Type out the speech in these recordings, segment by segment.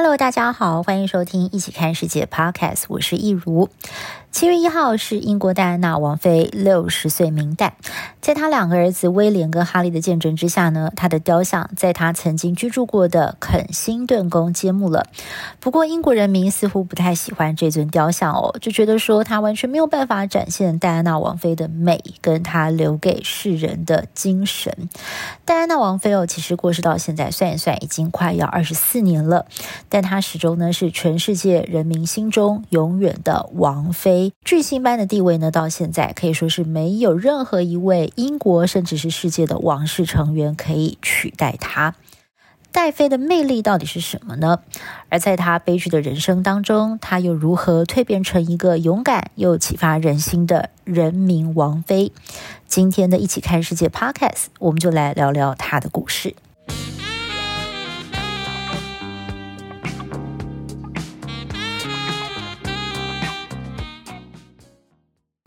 Hello，大家好，欢迎收听《一起看世界》Podcast，我是易如。七月一号是英国戴安娜王妃六十岁冥诞，在她两个儿子威廉跟哈利的见证之下呢，她的雕像在她曾经居住过的肯辛顿宫揭幕了。不过，英国人民似乎不太喜欢这尊雕像哦，就觉得说她完全没有办法展现戴安娜王妃的美，跟她留给世人的精神。戴安娜王妃哦，其实过世到现在算一算，已经快要二十四年了，但她始终呢是全世界人民心中永远的王妃。巨星般的地位呢，到现在可以说是没有任何一位英国甚至是世界的王室成员可以取代他。戴妃的魅力到底是什么呢？而在她悲剧的人生当中，她又如何蜕变成一个勇敢又启发人心的人民王妃？今天的一起看世界 Podcast，我们就来聊聊她的故事。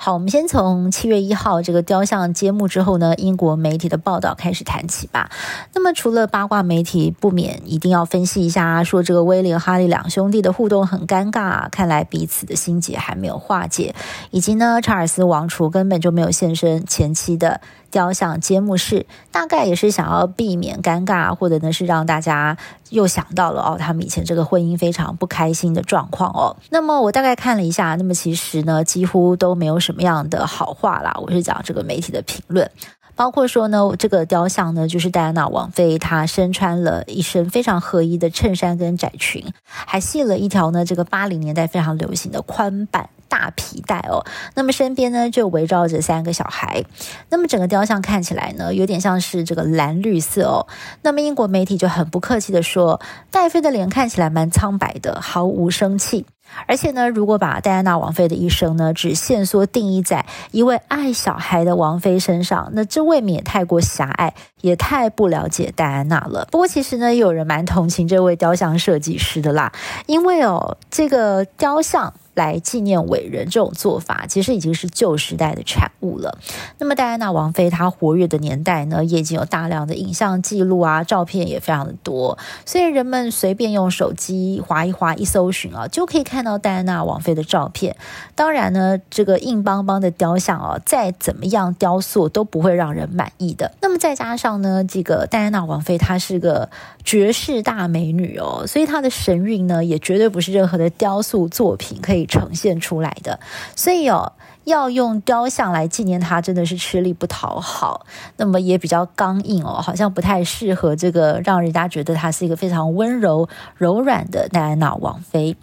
好，我们先从七月一号这个雕像揭幕之后呢，英国媒体的报道开始谈起吧。那么，除了八卦媒体，不免一定要分析一下，说这个威廉、哈利两兄弟的互动很尴尬，看来彼此的心结还没有化解，以及呢，查尔斯王储根本就没有现身前妻的雕像揭幕式，大概也是想要避免尴尬，或者呢是让大家又想到了哦，他们以前这个婚姻非常不开心的状况哦。那么我大概看了一下，那么其实呢几乎都没有什么样的好话啦。我是讲这个媒体的评论，包括说呢这个雕像呢就是戴安娜王妃，她身穿了一身非常合衣的衬衫跟窄裙，还系了一条呢这个八零年代非常流行的宽版。大皮带哦，那么身边呢就围绕着三个小孩，那么整个雕像看起来呢有点像是这个蓝绿色哦。那么英国媒体就很不客气地说，戴妃的脸看起来蛮苍白的，毫无生气。而且呢，如果把戴安娜王妃的一生呢只限缩定义在一位爱小孩的王妃身上，那这未免太过狭隘，也太不了解戴安娜了。不过其实呢，有人蛮同情这位雕像设计师的啦，因为哦，这个雕像。来纪念伟人这种做法，其实已经是旧时代的产物了。那么戴安娜王妃她活跃的年代呢，也已经有大量的影像记录啊，照片也非常的多，所以人们随便用手机划一划，一搜寻啊，就可以看到戴安娜王妃的照片。当然呢，这个硬邦邦的雕像啊，再怎么样雕塑都不会让人满意的。那么再加上呢，这个戴安娜王妃她是个绝世大美女哦，所以她的神韵呢，也绝对不是任何的雕塑作品可以。呈现出来的，所以哦，要用雕像来纪念她，真的是吃力不讨好。那么也比较刚硬哦，好像不太适合这个让人家觉得她是一个非常温柔柔软的戴安娜王妃。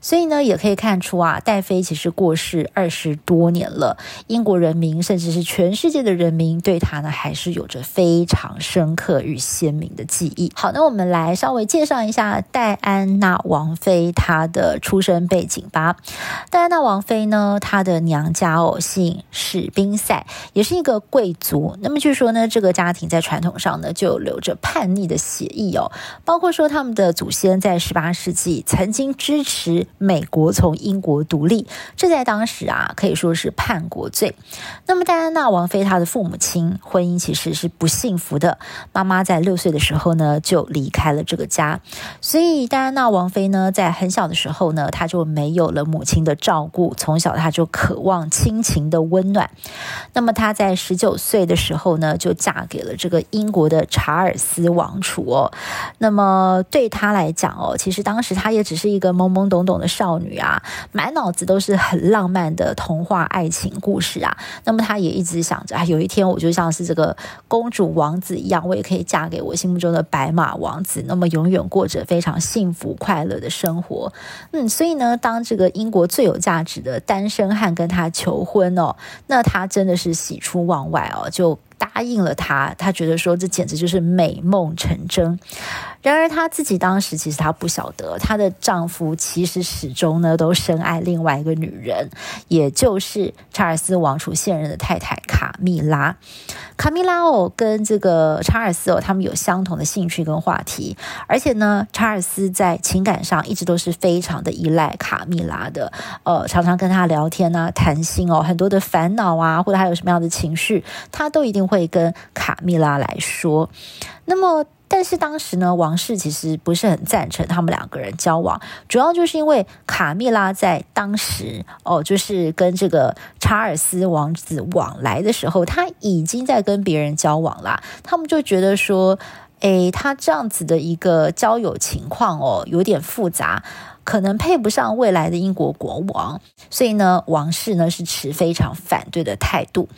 所以呢，也可以看出啊，戴妃其实过世二十多年了，英国人民甚至是全世界的人民对她呢，还是有着非常深刻与鲜明的记忆。好，那我们来稍微介绍一下戴安娜王妃她的出生背景吧。戴安娜王妃呢，她的娘家哦姓史宾塞，也是一个贵族。那么据说呢，这个家庭在传统上呢就留着叛逆的血液哦，包括说他们的祖先在十八世纪曾经支持。美国从英国独立，这在当时啊可以说是叛国罪。那么戴安娜王妃她的父母亲婚姻其实是不幸福的，妈妈在六岁的时候呢就离开了这个家，所以戴安娜王妃呢在很小的时候呢，她就没有了母亲的照顾，从小她就渴望亲情的温暖。那么她在十九岁的时候呢，就嫁给了这个英国的查尔斯王储哦。那么对她来讲哦，其实当时她也只是一个懵懵懂懂少女啊，满脑子都是很浪漫的童话爱情故事啊。那么她也一直想着啊，有一天我就像是这个公主王子一样，我也可以嫁给我心目中的白马王子，那么永远过着非常幸福快乐的生活。嗯，所以呢，当这个英国最有价值的单身汉跟她求婚哦，那她真的是喜出望外哦，就。答应了他，他觉得说这简直就是美梦成真。然而她自己当时其实她不晓得，她的丈夫其实始终呢都深爱另外一个女人，也就是查尔斯王储现任的太太卡蜜拉。卡蜜拉哦，跟这个查尔斯哦，他们有相同的兴趣跟话题，而且呢，查尔斯在情感上一直都是非常的依赖卡蜜拉的，呃，常常跟他聊天啊，谈心哦，很多的烦恼啊，或者他有什么样的情绪，他都一定会跟卡蜜拉来说。那么。但是当时呢，王室其实不是很赞成他们两个人交往，主要就是因为卡蜜拉在当时哦，就是跟这个查尔斯王子往来的时候，他已经在跟别人交往啦。他们就觉得说，诶，他这样子的一个交友情况哦，有点复杂。可能配不上未来的英国国王，所以呢，王室呢是持非常反对的态度。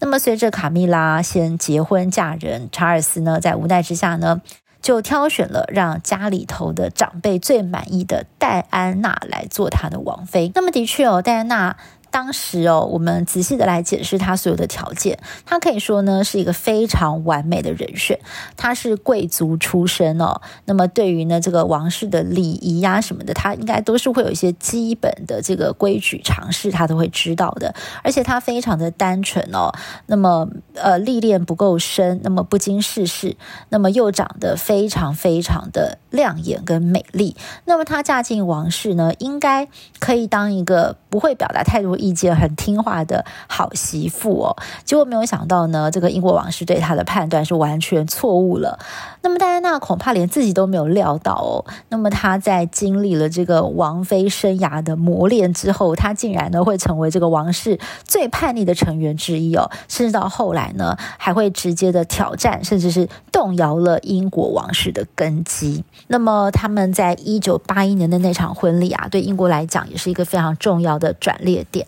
那么，随着卡蜜拉先结婚嫁人，查尔斯呢在无奈之下呢，就挑选了让家里头的长辈最满意的戴安娜来做他的王妃。那么，的确哦，戴安娜。当时哦，我们仔细的来解释他所有的条件，他可以说呢是一个非常完美的人选。他是贵族出身哦，那么对于呢这个王室的礼仪呀什么的，他应该都是会有一些基本的这个规矩常识，他都会知道的。而且他非常的单纯哦，那么呃历练不够深，那么不经世事，那么又长得非常非常的亮眼跟美丽。那么她嫁进王室呢，应该可以当一个不会表达太多意见、很听话的好媳妇哦，结果没有想到呢，这个英国王室对他的判断是完全错误了。那么戴安娜恐怕连自己都没有料到哦。那么她在经历了这个王妃生涯的磨练之后，她竟然呢会成为这个王室最叛逆的成员之一哦，甚至到后来呢还会直接的挑战，甚至是动摇了英国王室的根基。那么他们在一九八一年的那场婚礼啊，对英国来讲也是一个非常重要的转捩点。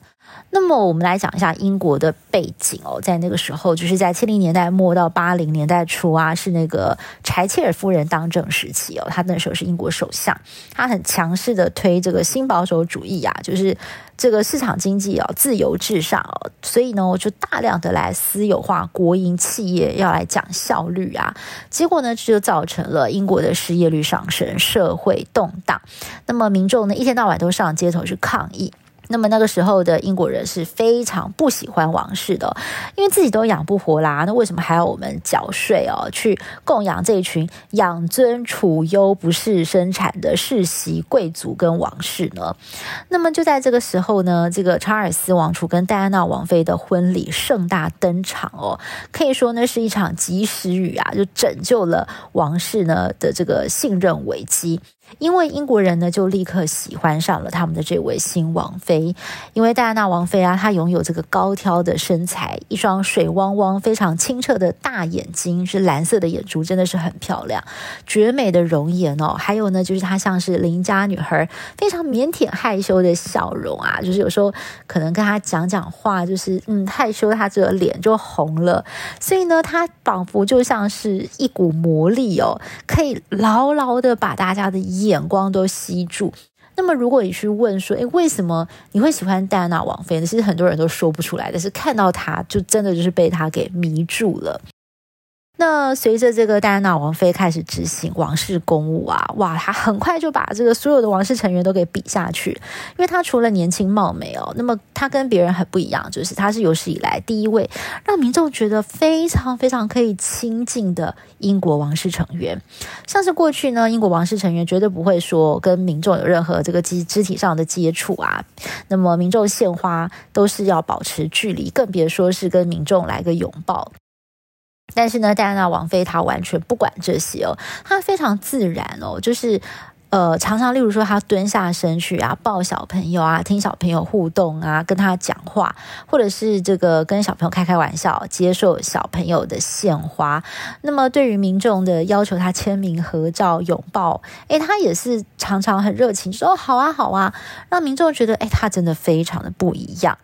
那么我们来讲一下英国的背景哦，在那个时候，就是在七零年代末到八零年代初啊，是那个柴切尔夫人当政时期哦，她那时候是英国首相，她很强势的推这个新保守主义啊，就是这个市场经济哦，自由至上，所以呢，就大量的来私有化国营企业，要来讲效率啊，结果呢，这就造成了英国的失业率上升，社会动荡，那么民众呢，一天到晚都上街头去抗议。那么那个时候的英国人是非常不喜欢王室的，因为自己都养不活啦，那为什么还要我们缴税哦，去供养这一群养尊处优、不事生产的世袭贵族跟王室呢？那么就在这个时候呢，这个查尔斯王储跟戴安娜王妃的婚礼盛大登场哦，可以说呢是一场及时雨啊，就拯救了王室呢的这个信任危机。因为英国人呢，就立刻喜欢上了他们的这位新王妃。因为戴安娜王妃啊，她拥有这个高挑的身材，一双水汪汪、非常清澈的大眼睛，是蓝色的眼珠，真的是很漂亮，绝美的容颜哦。还有呢，就是她像是邻家女孩，非常腼腆害羞的笑容啊，就是有时候可能跟她讲讲话，就是嗯害羞，她这个脸就红了。所以呢，她仿佛就像是一股魔力哦，可以牢牢的把大家的。眼光都吸住。那么，如果你去问说，诶，为什么你会喜欢戴安娜王妃呢？其实很多人都说不出来，但是看到她，就真的就是被她给迷住了。那随着这个戴安娜王妃开始执行王室公务啊，哇，她很快就把这个所有的王室成员都给比下去，因为她除了年轻貌美哦，那么她跟别人很不一样，就是她是有史以来第一位让民众觉得非常非常可以亲近的英国王室成员。像是过去呢，英国王室成员绝对不会说跟民众有任何这个肢肢体上的接触啊，那么民众献花都是要保持距离，更别说是跟民众来个拥抱。但是呢，戴安娜王妃她完全不管这些哦，她非常自然哦，就是呃，常常例如说她蹲下身去啊，抱小朋友啊，听小朋友互动啊，跟他讲话，或者是这个跟小朋友开开玩笑，接受小朋友的献花。那么对于民众的要求，她签名、合照、拥抱，诶，她也是常常很热情，说，好啊，好啊，让民众觉得诶，她真的非常的不一样。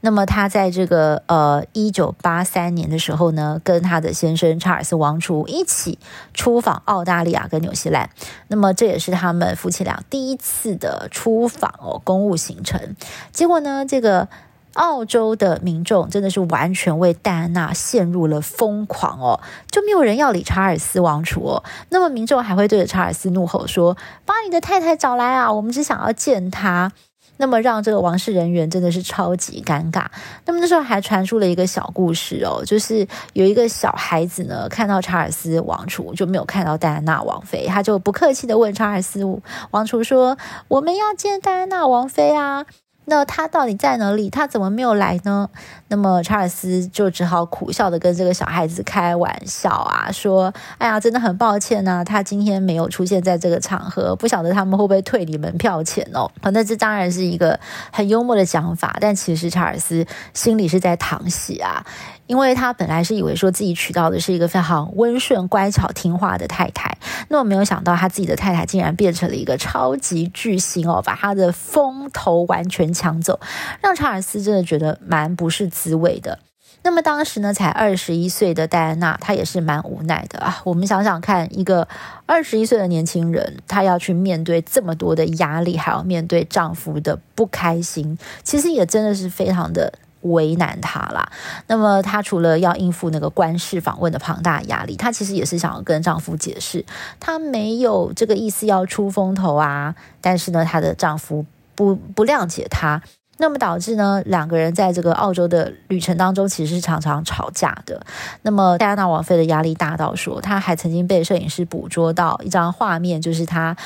那么他在这个呃一九八三年的时候呢，跟他的先生查尔斯王储一起出访澳大利亚跟纽西兰。那么这也是他们夫妻俩第一次的出访哦，公务行程。结果呢，这个澳洲的民众真的是完全为戴安娜陷入了疯狂哦，就没有人要理查尔斯王储哦。那么民众还会对着查尔斯怒吼说：“把你的太太找来啊，我们只想要见她。”那么让这个王室人员真的是超级尴尬。那么那时候还传出了一个小故事哦，就是有一个小孩子呢，看到查尔斯王储就没有看到戴安娜王妃，他就不客气的问查尔斯王储说：“我们要见戴安娜王妃啊。”那他到底在哪里？他怎么没有来呢？那么查尔斯就只好苦笑的跟这个小孩子开玩笑啊，说：“哎呀，真的很抱歉呐，他今天没有出现在这个场合，不晓得他们会不会退你门票钱哦。”，那这当然是一个很幽默的讲法，但其实查尔斯心里是在淌血啊。因为他本来是以为说自己娶到的是一个非常温顺、乖巧、听话的太太，那么没有想到他自己的太太竟然变成了一个超级巨星哦，把他的风头完全抢走，让查尔斯真的觉得蛮不是滋味的。那么当时呢，才二十一岁的戴安娜，她也是蛮无奈的啊。我们想想看，一个二十一岁的年轻人，她要去面对这么多的压力，还要面对丈夫的不开心，其实也真的是非常的。为难他啦。那么她除了要应付那个官事访问的庞大压力，她其实也是想要跟丈夫解释，她没有这个意思要出风头啊。但是呢，她的丈夫不不谅解她，那么导致呢，两个人在这个澳洲的旅程当中，其实是常常吵架的。那么戴安娜王妃的压力大到说，她还曾经被摄影师捕捉到一张画面，就是她。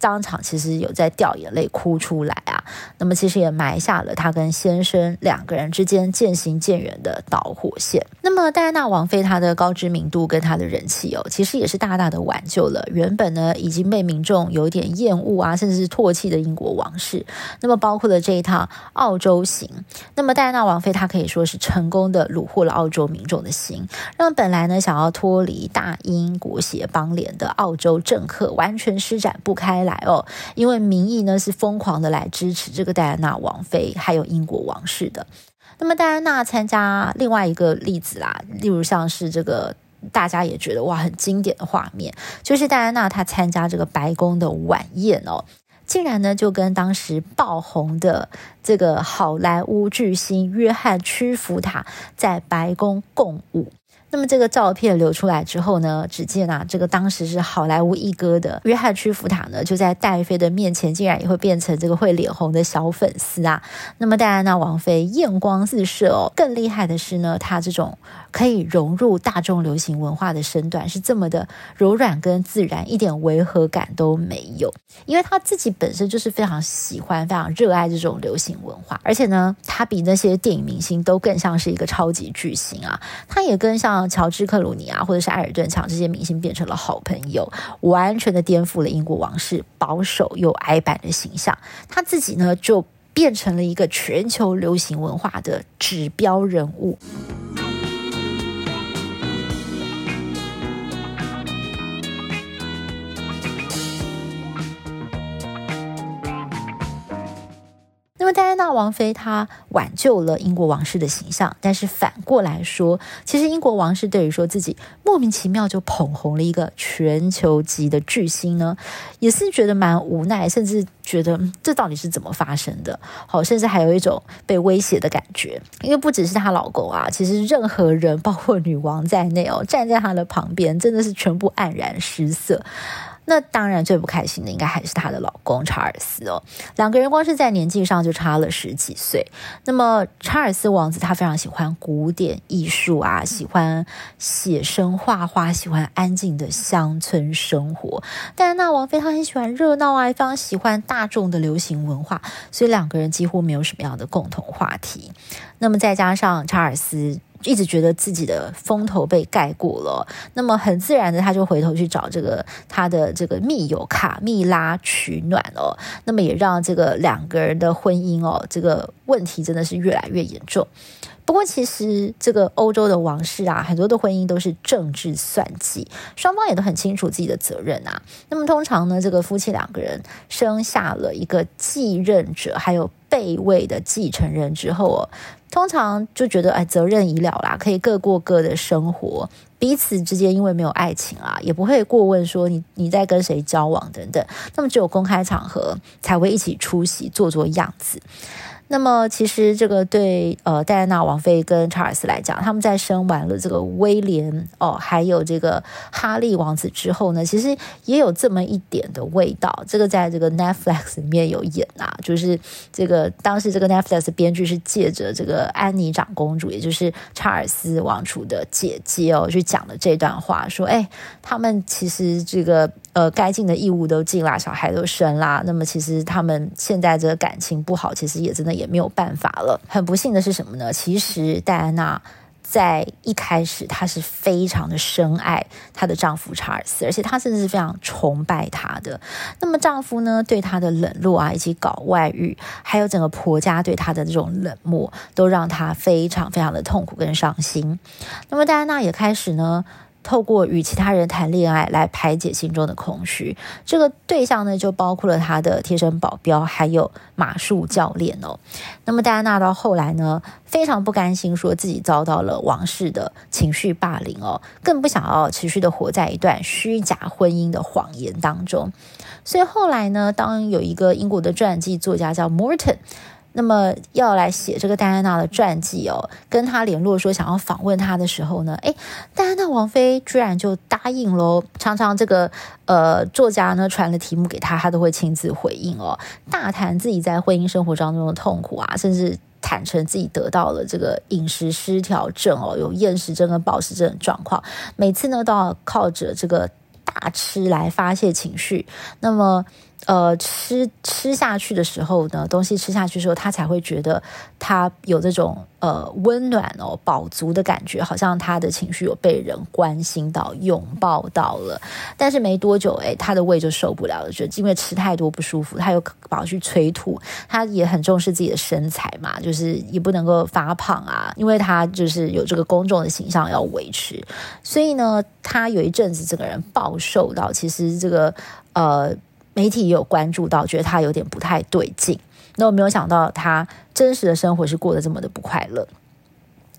当场其实有在掉眼泪、哭出来啊，那么其实也埋下了他跟先生两个人之间渐行渐远的导火线。那么戴安娜王妃她的高知名度跟她的人气哦，其实也是大大的挽救了原本呢已经被民众有点厌恶啊，甚至是唾弃的英国王室。那么包括了这一趟澳洲行，那么戴安娜王妃她可以说是成功的虏获了澳洲民众的心，让本来呢想要脱离大英国协邦联的澳洲政客完全施展不开。来哦，因为民意呢是疯狂的来支持这个戴安娜王妃，还有英国王室的。那么戴安娜参加另外一个例子啦，例如像是这个大家也觉得哇很经典的画面，就是戴安娜她参加这个白宫的晚宴哦，竟然呢就跟当时爆红的这个好莱坞巨星约翰屈服塔在白宫共舞。那么这个照片流出来之后呢，只见啊，这个当时是好莱坞一哥的约翰屈服塔呢，就在戴妃的面前，竟然也会变成这个会脸红的小粉丝啊。那么戴安娜王妃艳光四射哦，更厉害的是呢，她这种可以融入大众流行文化的身段是这么的柔软跟自然，一点违和感都没有。因为她自己本身就是非常喜欢、非常热爱这种流行文化，而且呢，她比那些电影明星都更像是一个超级巨星啊。她也跟像让乔治克鲁尼啊，或者是艾尔顿强这些明星变成了好朋友，完全的颠覆了英国王室保守又矮板的形象。他自己呢，就变成了一个全球流行文化的指标人物。那戴安娜王妃她挽救了英国王室的形象，但是反过来说，其实英国王室对于说自己莫名其妙就捧红了一个全球级的巨星呢，也是觉得蛮无奈，甚至觉得这到底是怎么发生的？好，甚至还有一种被威胁的感觉，因为不只是她老公啊，其实任何人，包括女王在内哦，站在她的旁边，真的是全部黯然失色。那当然最不开心的应该还是她的老公查尔斯哦，两个人光是在年纪上就差了十几岁。那么查尔斯王子他非常喜欢古典艺术啊，喜欢写生画画，喜欢安静的乡村生活。戴安娜王妃她很喜欢热闹啊，非常喜欢大众的流行文化，所以两个人几乎没有什么样的共同话题。那么再加上查尔斯。一直觉得自己的风头被盖过了，那么很自然的他就回头去找这个他的这个密友卡蜜拉取暖哦，那么也让这个两个人的婚姻哦，这个问题真的是越来越严重。不过其实这个欧洲的王室啊，很多的婚姻都是政治算计，双方也都很清楚自己的责任啊。那么通常呢，这个夫妻两个人生下了一个继任者，还有备位的继承人之后哦。通常就觉得哎，责任已了啦，可以各过各的生活，彼此之间因为没有爱情啊，也不会过问说你你在跟谁交往等等。那么只有公开场合才会一起出席，做做样子。那么，其实这个对呃戴安娜王妃跟查尔斯来讲，他们在生完了这个威廉哦，还有这个哈利王子之后呢，其实也有这么一点的味道。这个在这个 Netflix 里面有演啊，就是这个当时这个 Netflix 编剧是借着这个安妮长公主，也就是查尔斯王储的姐姐哦，去讲的这段话，说哎，他们其实这个。呃，该尽的义务都尽啦，小孩都生啦。那么，其实他们现在这个感情不好，其实也真的也没有办法了。很不幸的是什么呢？其实戴安娜在一开始，她是非常的深爱她的丈夫查尔斯，而且她甚至是非常崇拜他的。那么，丈夫呢，对她的冷落啊，以及搞外遇，还有整个婆家对她的这种冷漠，都让她非常非常的痛苦跟伤心。那么，戴安娜也开始呢。透过与其他人谈恋爱来排解心中的空虚，这个对象呢，就包括了他的贴身保镖，还有马术教练哦。那么戴安娜到后来呢，非常不甘心，说自己遭到了王室的情绪霸凌哦，更不想要持续的活在一段虚假婚姻的谎言当中。所以后来呢，当有一个英国的传记作家叫 Morton。那么要来写这个戴安娜的传记哦，跟他联络说想要访问他的时候呢，诶，戴安娜王妃居然就答应喽。常常这个呃作家呢传了题目给他，他都会亲自回应哦，大谈自己在婚姻生活当中的痛苦啊，甚至坦诚自己得到了这个饮食失调症哦，有厌食症跟暴食症的状况，每次呢都要靠着这个大吃来发泄情绪。那么。呃，吃吃下去的时候呢，东西吃下去的时候，他才会觉得他有这种呃温暖哦、饱足的感觉，好像他的情绪有被人关心到、拥抱到了。但是没多久，哎，他的胃就受不了了，就因为吃太多不舒服，他又跑去催吐。他也很重视自己的身材嘛，就是也不能够发胖啊，因为他就是有这个公众的形象要维持。所以呢，他有一阵子整个人暴瘦到，其实这个呃。媒体也有关注到，觉得他有点不太对劲。那我没有想到，他真实的生活是过得这么的不快乐。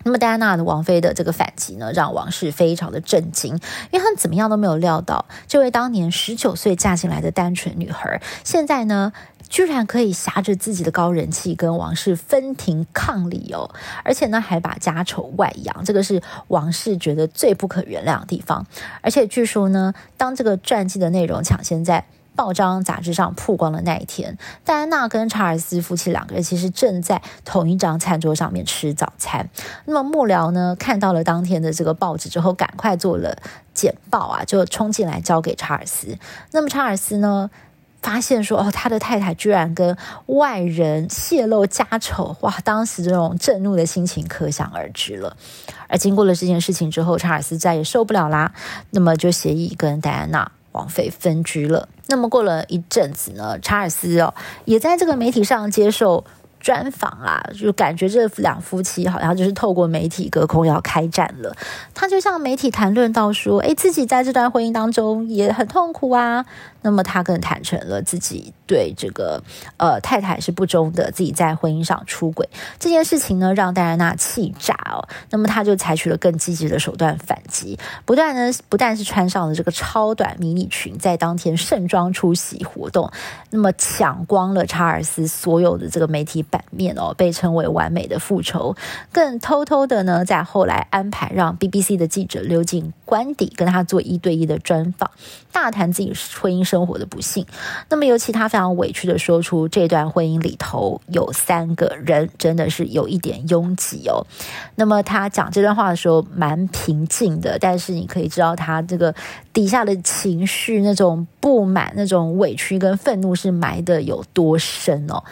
那么，戴安娜的王妃的这个反击呢，让王室非常的震惊，因为他们怎么样都没有料到，这位当年十九岁嫁进来的单纯女孩，现在呢，居然可以挟着自己的高人气跟王室分庭抗礼哦，而且呢，还把家丑外扬，这个是王室觉得最不可原谅的地方。而且据说呢，当这个传记的内容抢先在报章杂志上曝光的那一天，戴安娜跟查尔斯夫妻两个人其实正在同一张餐桌上面吃早餐。那么幕僚呢，看到了当天的这个报纸之后，赶快做了简报啊，就冲进来交给查尔斯。那么查尔斯呢，发现说哦，他的太太居然跟外人泄露家丑，哇！当时这种震怒的心情可想而知了。而经过了这件事情之后，查尔斯再也受不了啦，那么就协议跟戴安娜王妃分居了。那么过了一阵子呢，查尔斯哦也在这个媒体上接受专访啊，就感觉这两夫妻好像就是透过媒体隔空要开战了。他就向媒体谈论到说，诶，自己在这段婚姻当中也很痛苦啊。那么他更坦诚了自己对这个呃太太是不忠的，自己在婚姻上出轨这件事情呢，让戴安娜气炸哦。那么他就采取了更积极的手段反击，不断呢不但是穿上了这个超短迷你裙，在当天盛装出席活动，那么抢光了查尔斯所有的这个媒体版面哦，被称为完美的复仇。更偷偷的呢，在后来安排让 BBC 的记者溜进官邸，跟他做一对一的专访，大谈自己婚姻生活的不幸，那么尤其他非常委屈的说出这段婚姻里头有三个人，真的是有一点拥挤哦。那么他讲这段话的时候蛮平静的，但是你可以知道他这个底下的情绪，那种不满、那种委屈跟愤怒是埋得有多深哦。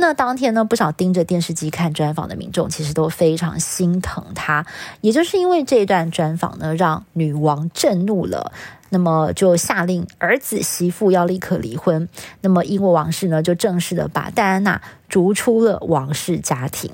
那当天呢，不少盯着电视机看专访的民众，其实都非常心疼他。也就是因为这段专访呢，让女王震怒了，那么就下令儿子媳妇要立刻离婚。那么英国王室呢，就正式的把戴安娜逐出了王室家庭。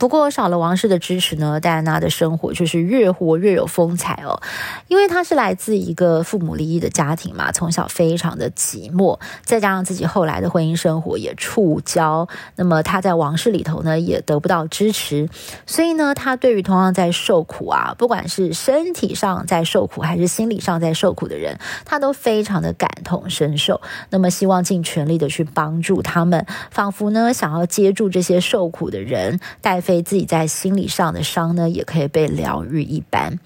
不过少了王室的支持呢，戴安娜的生活就是越活越有风采哦。因为她是来自一个父母离异的家庭嘛，从小非常的寂寞，再加上自己后来的婚姻生活也触礁，那么她在王室里头呢也得不到支持，所以呢，她对于同样在受苦啊，不管是身体上在受苦还是心理上在受苦的人，她都非常的感同身受，那么希望尽全力的去帮助他们，仿佛呢想要接住这些受苦的人，带。自己在心理上的伤呢，也可以被疗愈一般。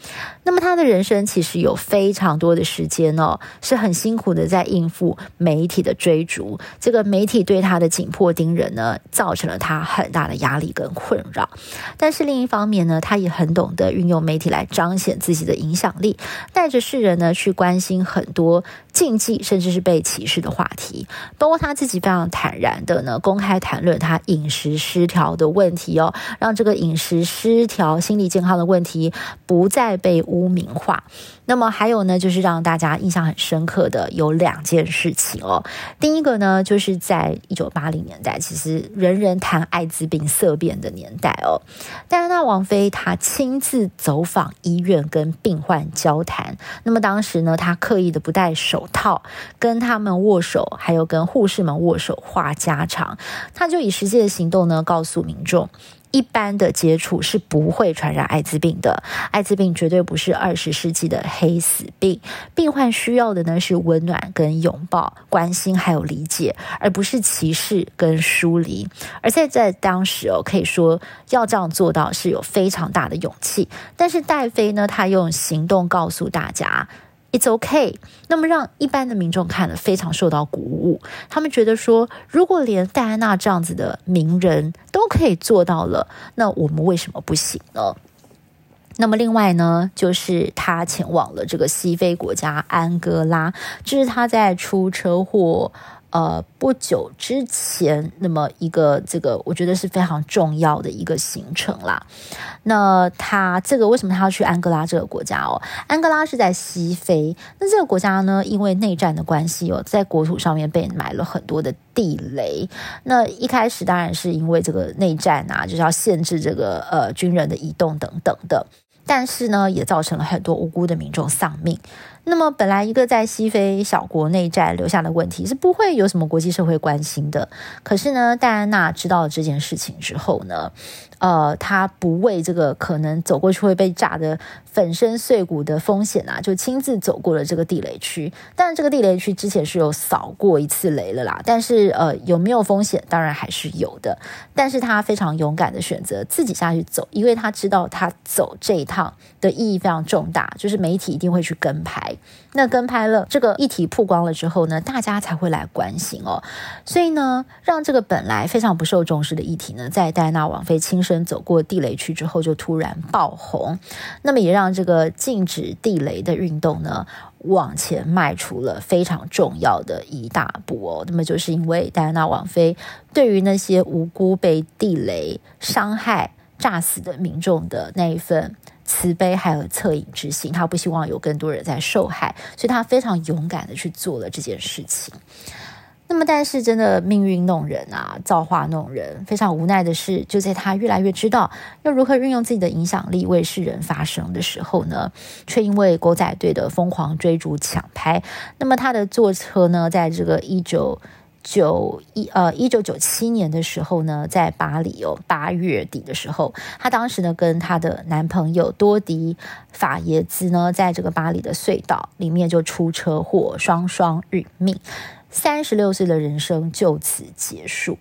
那么他的人生其实有非常多的时间哦，是很辛苦的在应付媒体的追逐。这个媒体对他的紧迫盯人呢，造成了他很大的压力跟困扰。但是另一方面呢，他也很懂得运用媒体来彰显自己的影响力，带着世人呢去关心很多禁忌甚至是被歧视的话题。包括他自己非常坦然的呢，公开谈论他饮食失调的问题哦。让这个饮食失调、心理健康的问题不再被污名化。那么还有呢，就是让大家印象很深刻的有两件事情哦。第一个呢，就是在一九八零年代，其实人人谈艾滋病色变的年代哦。戴安娜王妃她亲自走访医院跟病患交谈。那么当时呢，她刻意的不戴手套，跟他们握手，还有跟护士们握手话家常。她就以实际的行动呢，告诉民众。一般的接触是不会传染艾滋病的，艾滋病绝对不是二十世纪的黑死病。病患需要的呢是温暖跟拥抱、关心还有理解，而不是歧视跟疏离。而在在当时哦，可以说要这样做到是有非常大的勇气。但是戴妃呢，她用行动告诉大家。It's okay。那么让一般的民众看了非常受到鼓舞，他们觉得说，如果连戴安娜这样子的名人都可以做到了，那我们为什么不行呢？那么另外呢，就是他前往了这个西非国家安哥拉，就是他在出车祸。呃，不久之前，那么一个这个，我觉得是非常重要的一个行程啦。那他这个为什么他要去安哥拉这个国家哦？安哥拉是在西非，那这个国家呢，因为内战的关系哦，在国土上面被埋了很多的地雷。那一开始当然是因为这个内战啊，就是要限制这个呃军人的移动等等的，但是呢，也造成了很多无辜的民众丧命。那么，本来一个在西非小国内战留下的问题是不会有什么国际社会关心的。可是呢，戴安娜知道了这件事情之后呢，呃，他不为这个可能走过去会被炸得粉身碎骨的风险啊，就亲自走过了这个地雷区。但是，这个地雷区之前是有扫过一次雷了啦，但是呃，有没有风险？当然还是有的。但是他非常勇敢的选择自己下去走，因为他知道他走这一趟的意义非常重大，就是媒体一定会去跟拍。那跟拍了这个议题曝光了之后呢，大家才会来关心哦。所以呢，让这个本来非常不受重视的议题呢，在戴安娜王妃亲身走过地雷区之后，就突然爆红。那么也让这个禁止地雷的运动呢，往前迈出了非常重要的一大步哦。那么就是因为戴安娜王妃对于那些无辜被地雷伤害、炸死的民众的那一份。慈悲还有恻隐之心，他不希望有更多人在受害，所以他非常勇敢的去做了这件事情。那么，但是真的命运弄人啊，造化弄人。非常无奈的是，就在他越来越知道要如何运用自己的影响力为世人发声的时候呢，却因为狗仔队的疯狂追逐抢拍，那么他的坐车呢，在这个一九。九一呃，一九九七年的时候呢，在巴黎哦，八月底的时候，她当时呢跟她的男朋友多迪法耶兹呢，在这个巴黎的隧道里面就出车祸，双双殒命，三十六岁的人生就此结束。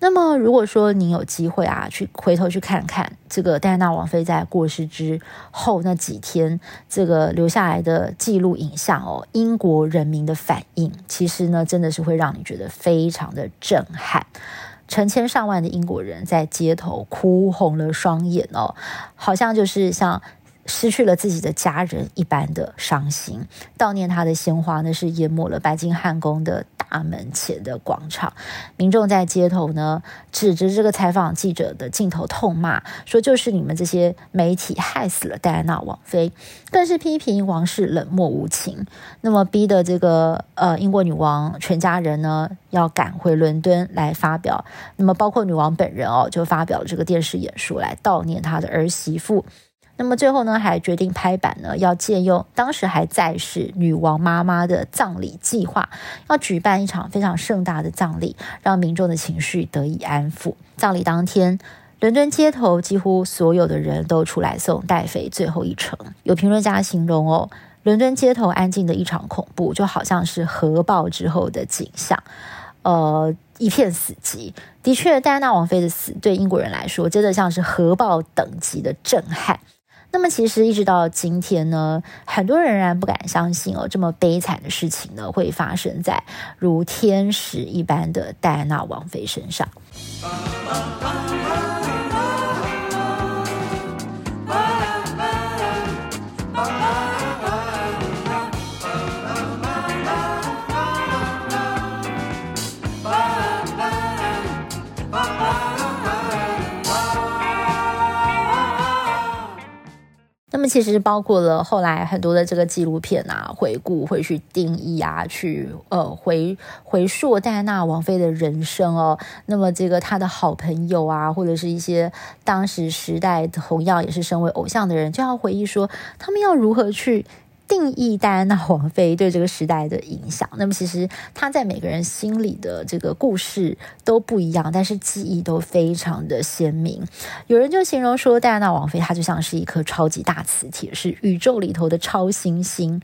那么，如果说您有机会啊，去回头去看看这个戴安娜王妃在过世之后那几天，这个留下来的记录影像哦，英国人民的反应，其实呢，真的是会让你觉得非常的震撼。成千上万的英国人在街头哭红了双眼哦，好像就是像失去了自己的家人一般的伤心。悼念他的鲜花呢，是淹没了白金汉宫的大门前的广场，民众在街头呢指着这个采访记者的镜头痛骂，说就是你们这些媒体害死了戴安娜王妃，更是批评王室冷漠无情，那么逼得这个呃英国女王全家人呢要赶回伦敦来发表，那么包括女王本人哦就发表了这个电视演说来悼念她的儿媳妇。那么最后呢，还决定拍板呢，要借用当时还在世女王妈妈的葬礼计划，要举办一场非常盛大的葬礼，让民众的情绪得以安抚。葬礼当天，伦敦街头几乎所有的人都出来送戴妃最后一程。有评论家形容哦，伦敦街头安静的一场恐怖，就好像是核爆之后的景象，呃，一片死寂。的确，戴安娜王妃的死对英国人来说，真的像是核爆等级的震撼。那么，其实一直到今天呢，很多人仍然不敢相信哦，这么悲惨的事情呢，会发生在如天使一般的戴安娜王妃身上。其实包括了后来很多的这个纪录片啊，回顾会去定义啊，去呃回回溯戴安娜王妃的人生哦。那么这个她的好朋友啊，或者是一些当时时代同样也是身为偶像的人，就要回忆说他们要如何去。定义戴安娜王妃对这个时代的影响，那么其实她在每个人心里的这个故事都不一样，但是记忆都非常的鲜明。有人就形容说，戴安娜王妃她就像是一颗超级大磁铁，是宇宙里头的超新星。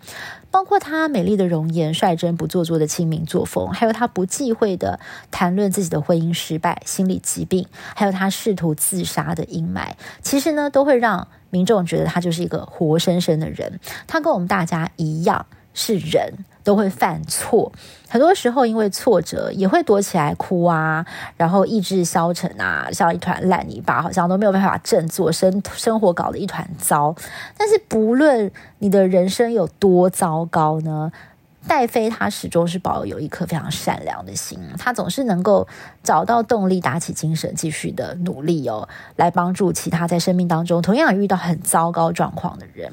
包括她美丽的容颜、率真不做作的亲民作风，还有她不忌讳的谈论自己的婚姻失败、心理疾病，还有她试图自杀的阴霾，其实呢，都会让。民众觉得他就是一个活生生的人，他跟我们大家一样是人，都会犯错，很多时候因为挫折也会躲起来哭啊，然后意志消沉啊，像一团烂泥巴，好像都没有办法振作，生生活搞得一团糟。但是不论你的人生有多糟糕呢，戴妃她始终是保有一颗非常善良的心，她总是能够找到动力，打起精神，继续的努力哦，来帮助其他在生命当中同样遇到很糟糕状况的人。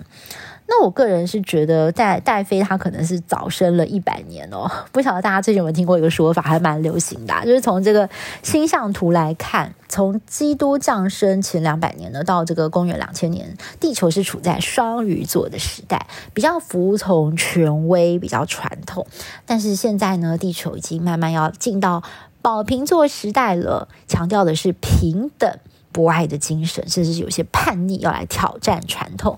那我个人是觉得戴戴妃她可能是早生了一百年哦，不晓得大家最近有没有听过一个说法，还蛮流行的，就是从这个星象图来看，从基督降生前两百年呢，到这个公元两千年，地球是处在双鱼座的时代，比较服从权威，比较传统。但是现在呢，地球已经慢慢要进到宝瓶座时代了，强调的是平等、博爱的精神，甚至是有些叛逆，要来挑战传统。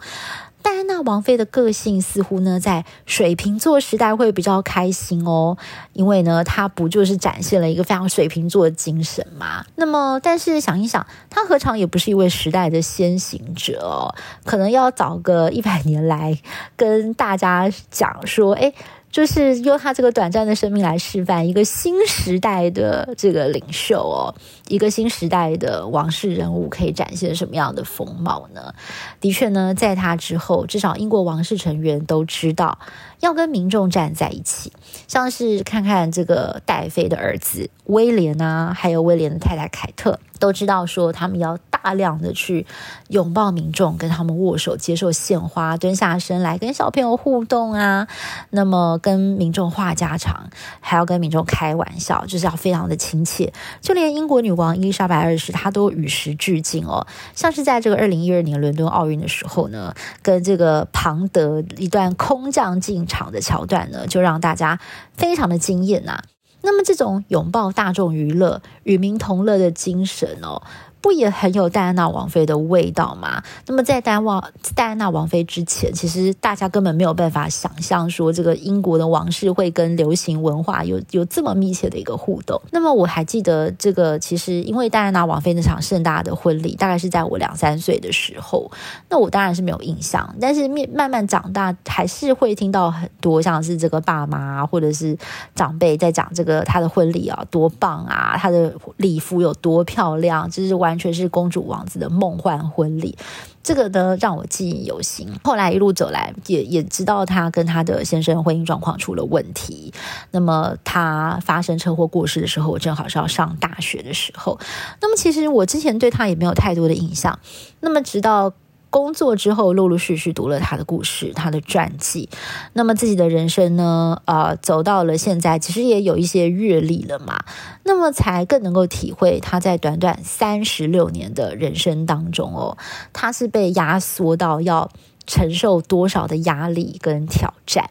戴安娜王妃的个性似乎呢，在水瓶座时代会比较开心哦，因为呢，她不就是展现了一个非常水瓶座的精神嘛？那么，但是想一想，她何尝也不是一位时代的先行者哦？可能要早个一百年来跟大家讲说，诶就是用他这个短暂的生命来示范一个新时代的这个领袖哦，一个新时代的王室人物可以展现什么样的风貌呢？的确呢，在他之后，至少英国王室成员都知道要跟民众站在一起，像是看看这个戴妃的儿子威廉啊，还有威廉的太太凯特。都知道说他们要大量的去拥抱民众，跟他们握手，接受献花，蹲下身来跟小朋友互动啊。那么跟民众话家常，还要跟民众开玩笑，就是要非常的亲切。就连英国女王伊丽莎白二世，她都与时俱进哦。像是在这个二零一二年伦敦奥运的时候呢，跟这个庞德一段空降进场的桥段呢，就让大家非常的惊艳呐、啊。那么这种拥抱大众娱乐、与民同乐的精神哦。不也很有戴安娜王妃的味道吗？那么在戴王戴安娜王妃之前，其实大家根本没有办法想象说这个英国的王室会跟流行文化有有这么密切的一个互动。那么我还记得这个，其实因为戴安娜王妃那场盛大的婚礼，大概是在我两三岁的时候，那我当然是没有印象。但是面慢慢长大，还是会听到很多像是这个爸妈或者是长辈在讲这个他的婚礼啊多棒啊，他的礼服有多漂亮，就是完。完全是公主王子的梦幻婚礼。这个呢，让我记忆犹新。后来一路走来，也也知道她跟她的先生婚姻状况出了问题。那么她发生车祸过世的时候，我正好是要上大学的时候。那么其实我之前对她也没有太多的印象。那么直到。工作之后，陆陆续续读了他的故事，他的传记。那么自己的人生呢？呃，走到了现在，其实也有一些阅历了嘛。那么才更能够体会他在短短三十六年的人生当中哦，他是被压缩到要。承受多少的压力跟挑战，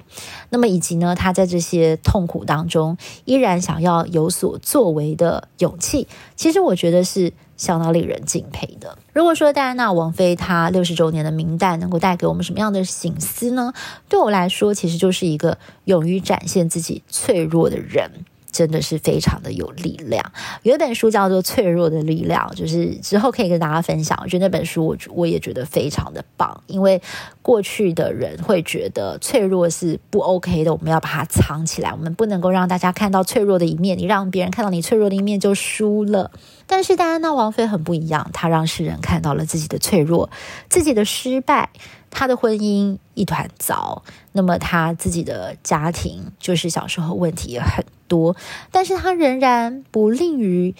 那么以及呢，他在这些痛苦当中依然想要有所作为的勇气，其实我觉得是相当令人敬佩的。如果说戴安娜王妃她六十周年的名旦能够带给我们什么样的醒思呢？对我来说，其实就是一个勇于展现自己脆弱的人。真的是非常的有力量。有一本书叫做《脆弱的力量》，就是之后可以跟大家分享。我觉得那本书我我也觉得非常的棒，因为过去的人会觉得脆弱是不 OK 的，我们要把它藏起来，我们不能够让大家看到脆弱的一面。你让别人看到你脆弱的一面就输了。但是戴安娜王妃很不一样，她让世人看到了自己的脆弱，自己的失败。他的婚姻一团糟，那么他自己的家庭就是小时候问题也很多，但是他仍然不吝于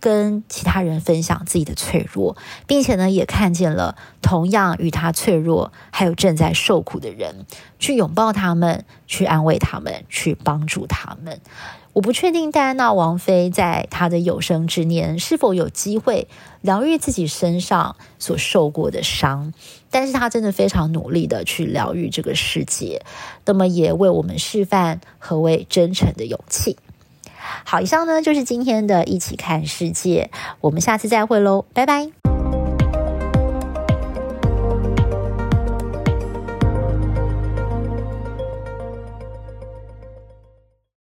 跟其他人分享自己的脆弱，并且呢，也看见了同样与他脆弱还有正在受苦的人，去拥抱他们，去安慰他们，去帮助他们。我不确定戴安娜王妃在她的有生之年是否有机会疗愈自己身上所受过的伤，但是她真的非常努力的去疗愈这个世界，那么也为我们示范何谓真诚的勇气。好，以上呢就是今天的一起看世界，我们下次再会喽，拜拜。